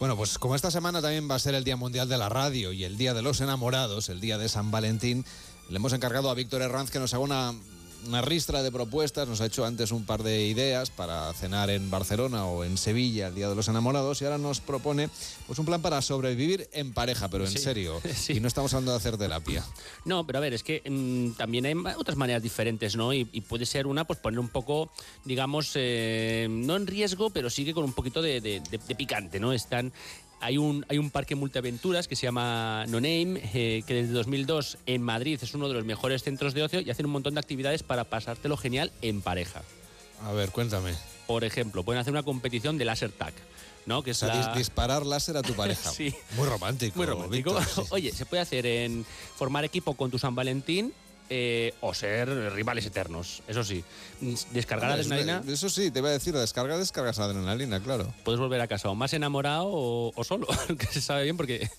Bueno, pues como esta semana también va a ser el Día Mundial de la Radio y el Día de los Enamorados, el Día de San Valentín, le hemos encargado a Víctor Herranz que nos haga una una ristra de propuestas, nos ha hecho antes un par de ideas para cenar en Barcelona o en Sevilla el Día de los Enamorados y ahora nos propone pues un plan para sobrevivir en pareja, pero en serio. Y no estamos hablando de hacer terapia. No, pero a ver, es que mm, también hay otras maneras diferentes, ¿no? Y, puede ser una, pues poner un poco, digamos, eh, no en riesgo, pero sigue con un poquito de, de picante, ¿no? Están hay un, hay un parque multiaventuras que se llama No Name, eh, que desde 2002 en Madrid es uno de los mejores centros de ocio y hacen un montón de actividades para pasártelo genial en pareja. A ver, cuéntame. Por ejemplo, pueden hacer una competición de láser tag. ¿no? Que es disparar láser a tu pareja. sí. Muy romántico. Muy romántico. Oye, se puede hacer en formar equipo con tu San Valentín eh, o ser rivales eternos. Eso sí, descargar adrenalina. Eso sí, te iba a decir, descarga, descargas adrenalina, claro. Puedes volver a casa o más enamorado o, solo, que se sabe bien porque,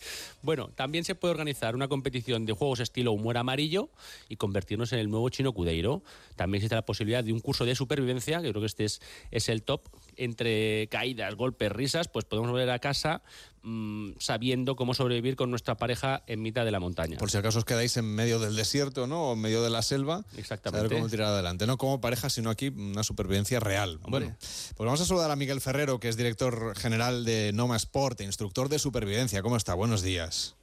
bueno, también se puede organizar una competición de juegos estilo humor amarillo y convertirnos en el nuevo chino Cudeiro. También existe la posibilidad de un curso de supervivencia, que creo que este es, es el top, entre caídas, golpes, risas, pues podemos volver a casa mm, sabiendo cómo sobrevivir con nuestra pareja en mitad de la montaña. Por si acaso os quedáis en medio del desierto, ¿no? O en medio de la selva. Exactamente. Saber cómo tirar adelante. No como pareja, sino aquí una supervivencia real. Bueno, pues vamos a saludar a Miguel Ferrero, que es director general de Noma Sport, instructor de supervivencia. ¿Cómo está? Buenos días.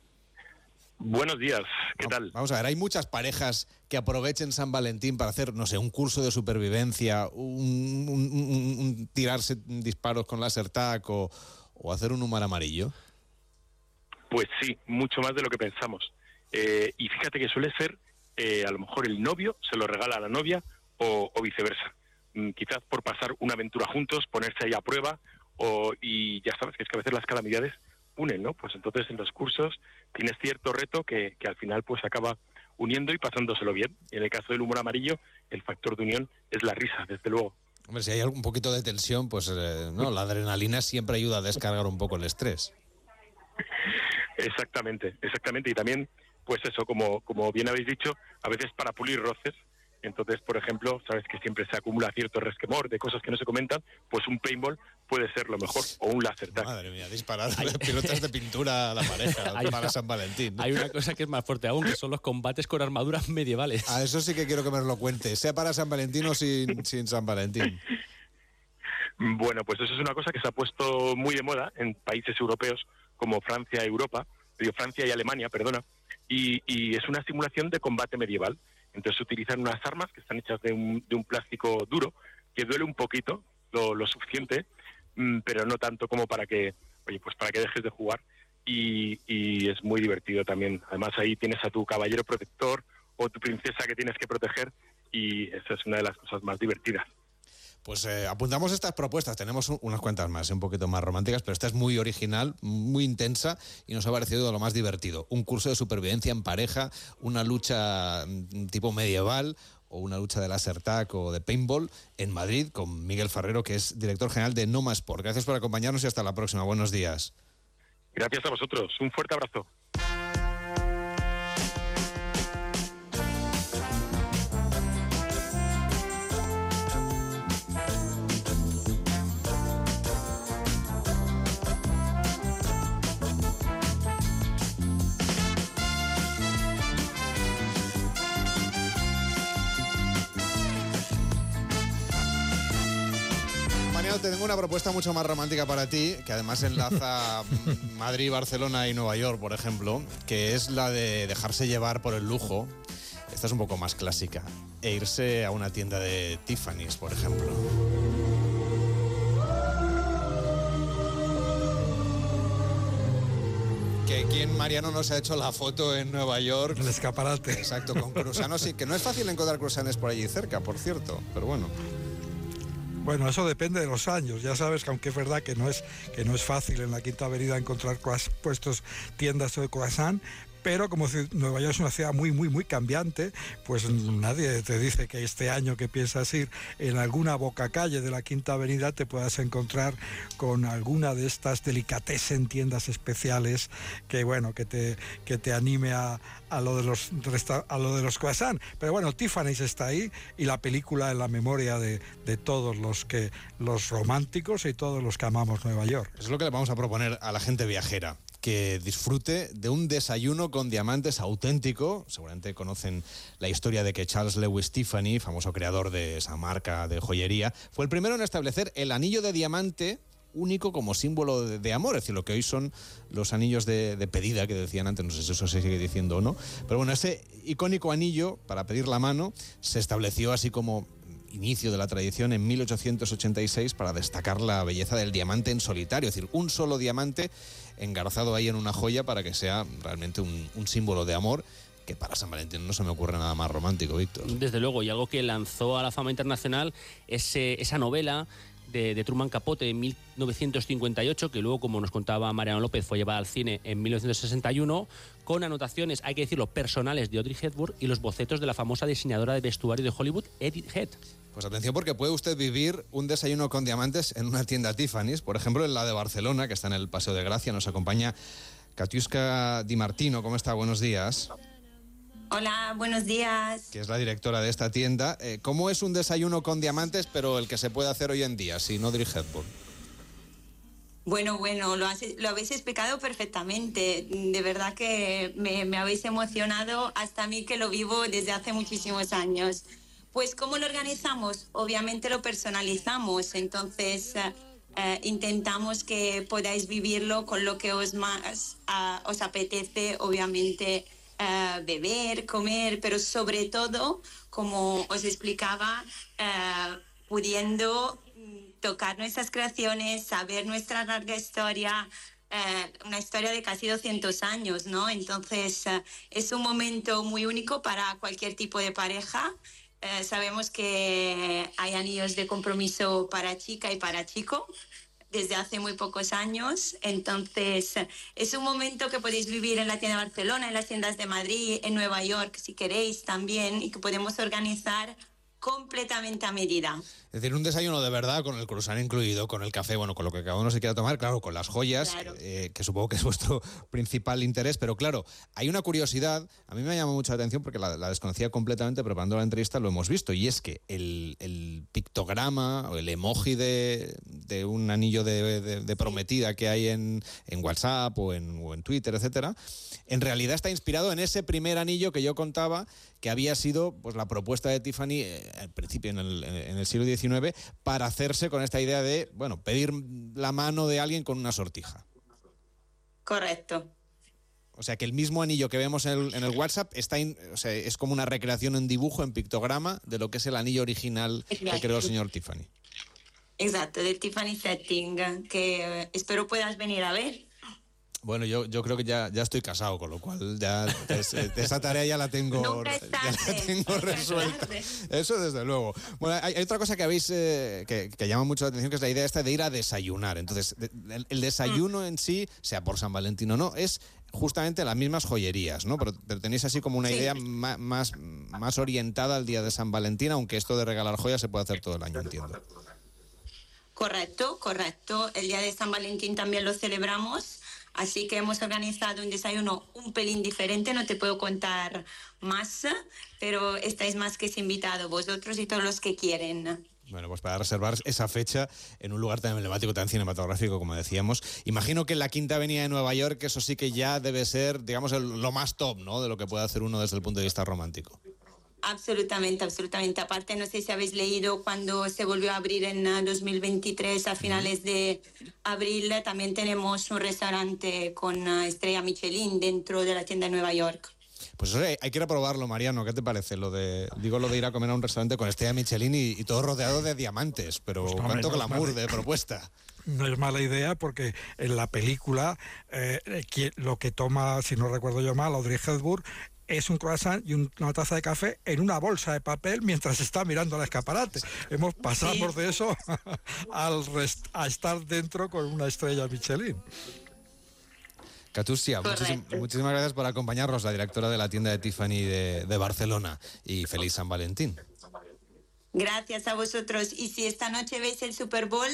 Buenos días, ¿qué tal? Vamos a ver, hay muchas parejas que aprovechen San Valentín para hacer, no sé, un curso de supervivencia, un, tirarse disparos con láser tac o, hacer un humor amarillo. Pues sí, mucho más de lo que pensamos. Eh, y fíjate que suele ser, eh, a lo mejor el novio se lo regala a la novia o, viceversa. Mm, quizás por pasar una aventura juntos, ponerse ahí a prueba, o, y ya sabes que es que a veces las calamidades unen, ¿no? Pues entonces en los cursos tienes cierto reto que, al final pues acaba uniendo y pasándoselo bien. Y en el caso del humor amarillo, el factor de unión es la risa, desde luego. Hombre, si hay un poquito de tensión, pues eh, no, la adrenalina siempre ayuda a descargar un poco el estrés. Exactamente, exactamente. Y también, pues eso, como, como bien habéis dicho, a veces para pulir roces, entonces, por ejemplo, sabes que siempre se acumula cierto resquemor de cosas que no se comentan, pues un paintball puede ser lo mejor, o un láser tag. Madre mía, disparar pilotas de pintura a la pareja para San Valentín. Hay una cosa que es más fuerte aún, que son los combates con armaduras medievales. A eso sí que quiero que me lo cuente, sea para San Valentín o sin, sin San Valentín. Bueno, pues eso es una cosa que se ha puesto muy de moda en países europeos como Francia y Europa, digo Francia y Alemania, perdona, y, y es una simulación de combate medieval entonces utilizan unas armas que están hechas de un, de un plástico duro, que duele un poquito, lo, suficiente, mm, pero no tanto como para que, oye, pues para que dejes de jugar. Y, y es muy divertido también. Además ahí tienes a tu caballero protector o tu princesa que tienes que proteger y esa es una de las cosas más divertidas. Pues eh, apuntamos estas propuestas, tenemos unas cuantas más, un poquito más románticas, pero esta es muy original, muy intensa y nos ha parecido lo más divertido. Un curso de supervivencia en pareja, una lucha mm, tipo medieval o una lucha de láser tag o de paintball en Madrid con Miguel Ferrero, que es director general de Noma Sport. Gracias por acompañarnos y hasta la próxima. Buenos días. Gracias a vosotros. Un fuerte abrazo. Tengo una propuesta mucho más romántica para ti, que además enlaza Madrid, Barcelona y Nueva York, por ejemplo, que es la de dejarse llevar por el lujo. Esta es un poco más clásica. E irse a una tienda de Tiffany's, por ejemplo. que quien Mariano nos ha hecho la foto en Nueva York. El escaparate. Exacto, con cruzanos. Sí, que no es fácil encontrar cruzanes por allí cerca, por cierto, pero bueno. Bueno, eso depende de los años. Ya sabes que aunque es verdad que no es, que no es fácil en la Quinta Avenida encontrar puestos tiendas de croissant, pero como Nueva York es una ciudad muy, muy, muy cambiante, pues nadie te dice que este año que piensas ir en alguna boca calle de la Quinta Avenida te puedas encontrar con alguna de estas delicatessen tiendas especiales que, bueno, que te, que te anime a, a lo de los a lo de los croissants. Pero bueno, Tiffany's está ahí y la película en la memoria de, de, todos los que los románticos y todos los que amamos Nueva York. Es lo que le vamos a proponer a la gente viajera. Que disfrute de un desayuno con diamantes auténtico. Seguramente conocen la historia de que Charles Lewis Tiffany, famoso creador de esa marca de joyería, fue el primero en establecer el anillo de diamante único como símbolo de, amor, es decir, lo que hoy son los anillos de, pedida que decían antes, no sé si eso se sigue diciendo o no, pero bueno, ese icónico anillo para pedir la mano se estableció así como inicio de la tradición en 1886 para destacar la belleza del diamante en solitario, es decir, un solo diamante engarzado ahí en una joya para que sea realmente un, símbolo de amor que para San Valentín no se me ocurre nada más romántico, Víctor. Desde luego, y algo que lanzó a la fama internacional es esa novela de, Truman Capote en 1958, que luego, como nos contaba Mariano López, fue llevada al cine en 1961, con anotaciones, hay que decirlo, personales de Audrey Hepburn y los bocetos de la famosa diseñadora de vestuario de Hollywood, Edith Head. Pues atención porque puede usted vivir un desayuno con diamantes en una tienda Tiffany's, por ejemplo en la de Barcelona, que está en el Paseo de Gracia, nos acompaña Katiuska Di Martino. ¿Cómo está? Buenos días. Hola, buenos días. Que es la directora de esta tienda. Eh, ¿Cómo es un desayuno con diamantes, pero el que se puede hacer hoy en día, sin Audrey Hepburn? Bueno, bueno, lo, lo, habéis explicado perfectamente. De verdad que me, habéis emocionado hasta a mí que lo vivo desde hace muchísimos años. Pues ¿cómo lo organizamos? Obviamente lo personalizamos, entonces eh, eh, intentamos que podáis vivirlo con lo que os más os apetece, obviamente eh, beber, comer, pero sobre todo, como os explicaba, pudiendo tocar nuestras creaciones, saber nuestra larga historia, eh, una historia de casi 200 años, ¿no? Entonces, es un momento muy único para cualquier tipo de pareja. sabemos que hay anillos de compromiso para chica y para chico, desde hace muy pocos años. Entonces, es un momento que podéis vivir en la tienda de Barcelona, en las tiendas de Madrid, en Nueva York, si queréis también, y que podemos organizar completamente a medida. Es decir, un desayuno de verdad con el croissant incluido, con el café, bueno, con lo que cada uno se quiera tomar, claro, con las joyas, eh, que supongo que es vuestro principal interés, pero claro, hay una curiosidad, a mí me llama mucha atención porque la, desconocía completamente, preparando la entrevista lo hemos visto, y es que el, pictograma o el emoji de, un anillo de, prometida que hay en, WhatsApp o en, o en Twitter, etcétera, en realidad está inspirado en ese primer anillo que yo contaba que había sido pues, la propuesta de Tiffany eh, al principio en el, en el siglo XIX para hacerse con esta idea de, bueno, pedir la mano de alguien con una sortija. Correcto. O sea que el mismo anillo que vemos en el, WhatsApp está es como una recreación en dibujo, en pictograma, de lo que es el anillo original que creó el señor Tiffany. Exacto, del Tiffany Setting, que eh, espero puedas venir a ver. Bueno, yo, yo creo que ya, ya estoy casado, con lo cual ya esa tarea ya la tengo, resuelta. Eso desde luego. Bueno, hay, otra cosa que habéis eh, que, llama mucho la atención, que es la idea esta de ir a desayunar. Entonces, el, desayuno en sí, sea por San Valentín o no, es justamente las mismas joyerías, ¿no? Pero, tenéis así como una idea más, más orientada al día de San Valentín, aunque esto de regalar joyas se puede hacer todo el año, entiendo. Correcto, correcto. El día de San Valentín también lo celebramos Así que hemos organizado un desayuno un pelín diferente, no te puedo contar más, pero estáis más que invitados vosotros y todos los que quieren. Bueno, pues para reservar esa fecha en un lugar tan emblemático, tan cinematográfico como decíamos. Imagino que en la Quinta Avenida de Nueva York eso sí que ya debe ser, digamos, lo más top, ¿no? De lo que puede hacer uno desde el punto de vista romántico. Absolutamente, absolutamente. Aparte, no sé si habéis leído cuando se volvió a abrir en 2023, ah, a finales de abril, también tenemos un restaurante con ah, estrella Michelin dentro de la tienda de Nueva York. Pues eso hay que ir a probarlo, Mariano. ¿Qué te parece? Lo de, digo lo de ir a comer a un restaurante con estrella Michelin y, todo rodeado de diamantes, pero pues cuánto glamour de propuesta no es mala idea porque en la película eh, lo que toma, si no recuerdo yo mal, Audrey Hepburn es un croissant y una taza de café en una bolsa de papel mientras está mirando al escaparate. Hemos pasado de eso al a estar dentro con una estrella Michelin. Katustia, muchísim- muchísimas gracias por acompañarnos, la directora de la tienda de Tiffany de, de Barcelona. Y feliz San Valentín. Gracias a vosotros. Y si esta noche veis el Super Bowl,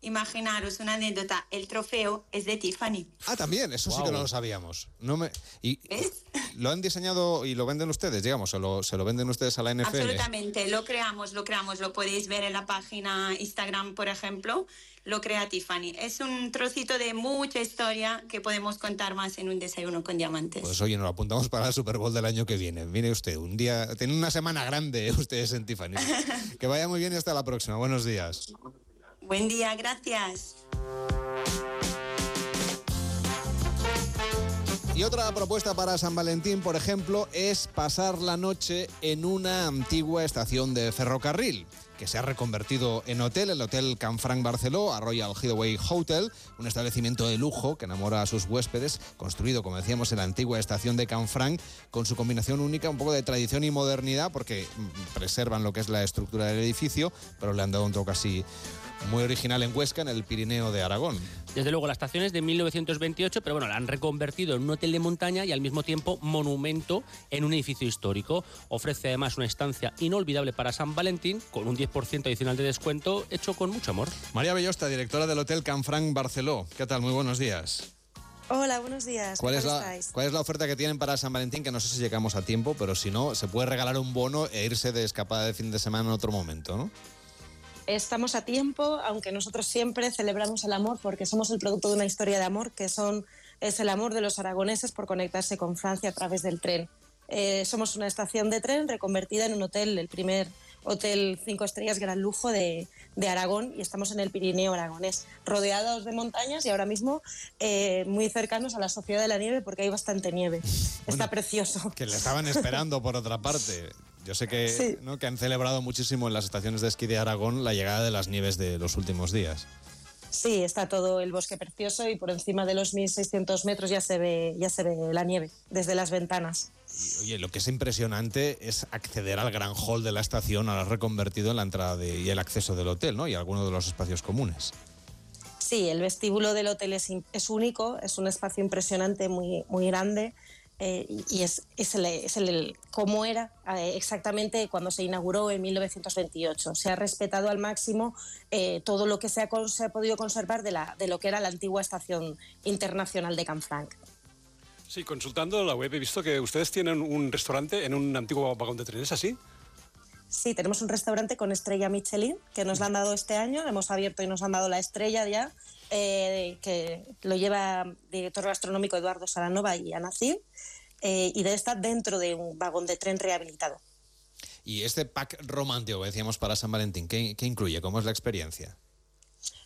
imaginaros una anécdota. El trofeo es de Tiffany. Ah, también, eso sí que no lo sabíamos. No me, y ¿Ves? Lo han diseñado y lo venden ustedes, digamos, se lo, se lo venden ustedes a la NFL. Absolutamente, lo creamos, lo creamos, lo podéis ver en la página Instagram, por ejemplo, lo crea Tiffany. Es un trocito de mucha historia que podemos contar más en un desayuno con diamantes. Pues oye, nos lo apuntamos para el Super Bowl del año que viene. Mire usted, un día, tiene una semana grande ustedes en Tiffany. que vaya muy bien y hasta la próxima. Buenos días. Buen día, gracias. Y otra propuesta para San Valentín, por ejemplo, es pasar la noche en una antigua estación de ferrocarril que se ha reconvertido en hotel, el Hotel Canfranc Barceló, a Royal Hideaway Hotel, un establecimiento de lujo que enamora a sus huéspedes, construido, como decíamos, en la antigua estación de Canfranc, con su combinación única, un poco de tradición y modernidad, porque mm, preservan lo que es la estructura del edificio, pero le han dado un toque así muy original en Huesca, en el Pirineo de Aragón. Desde luego, la estación es de 1928, pero bueno, la han reconvertido en un hotel de montaña y al mismo tiempo monumento en un edificio histórico. Ofrece además una estancia inolvidable para San Valentín, con un 10% adicional de descuento, hecho con mucho amor. María Bellosta, directora del Hotel Canfranc Barceló. ¿Qué tal? Muy buenos días. Hola, buenos días. ¿Qué ¿Cuál es, la, estáis? ¿Cuál es la oferta que tienen para San Valentín? Que no sé si llegamos a tiempo, pero si no, se puede regalar un bono e irse de escapada de fin de semana en otro momento, ¿no? Estamos a tiempo, aunque nosotros siempre celebramos el amor porque somos el producto de una historia de amor que son, es el amor de los aragoneses por conectarse con Francia a través del tren. Eh, somos una estación de tren reconvertida en un hotel, el primer hotel cinco estrellas gran lujo de, de Aragón y estamos en el Pirineo aragonés, rodeados de montañas y ahora mismo eh, muy cercanos a la Sociedad de la Nieve porque hay bastante nieve. Está precioso. Que le estaban esperando por otra parte. Yo sé que, Sí. ¿no? que han celebrado muchísimo en las estaciones de esquí de Aragón la llegada de las nieves de los últimos días. Sí, está todo el bosque precioso y por encima de los 1.600 metros ya se ve, ya se ve la nieve desde las ventanas. Y, oye, lo que es impresionante es acceder al gran hall de la estación, ahora reconvertido en la entrada de- y el acceso del hotel, ¿no? Y algunos de los espacios comunes. Sí, el vestíbulo del hotel es, es único, es un espacio impresionante, muy, muy grande. Eh, y es, es, el, es el- el- cómo era eh, exactamente cuando se inauguró en 1928. Se ha respetado al máximo eh, todo lo que se ha, se ha podido conservar de, la, de lo que era la antigua estación internacional de Canfranc. Sí, consultando la web he visto que ustedes tienen un restaurante en un antiguo vagón de tren, ¿es así? Sí, tenemos un restaurante con estrella Michelin que nos la han dado este año. Hemos abierto y nos han dado la estrella ya, eh, que lo lleva el director gastronómico Eduardo Saranova y Ana Cid, eh, y debe estar dentro de un vagón de tren rehabilitado. Y este pack romántico que decíamos para San Valentín, ¿qué, qué incluye? ¿Cómo es la experiencia?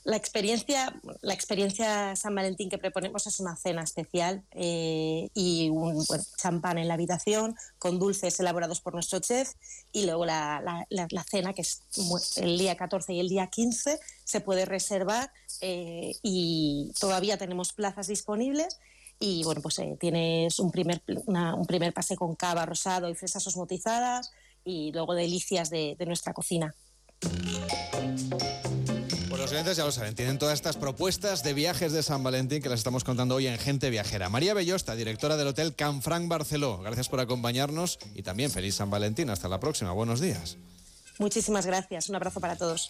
La experiencia, la experiencia San Valentín que proponemos es una cena especial eh, y un bueno, champán en la habitación con dulces elaborados por nuestro chef y luego la, la- la- la cena que es el día 14 y el día 15 se puede reservar eh, y todavía tenemos plazas disponibles y bueno pues eh, tienes un primer, una- un primer pase con cava rosado y fresas osmotizadas y luego delicias de- de nuestra cocina. Pues los oyentes ya lo saben, tienen todas estas propuestas de viajes de San Valentín que las estamos contando hoy en Gente Viajera. María Bellosta, directora del Hotel Canfranc Barceló, gracias por acompañarnos y también feliz San Valentín. Hasta la próxima, buenos días. Muchísimas gracias, un abrazo para todos.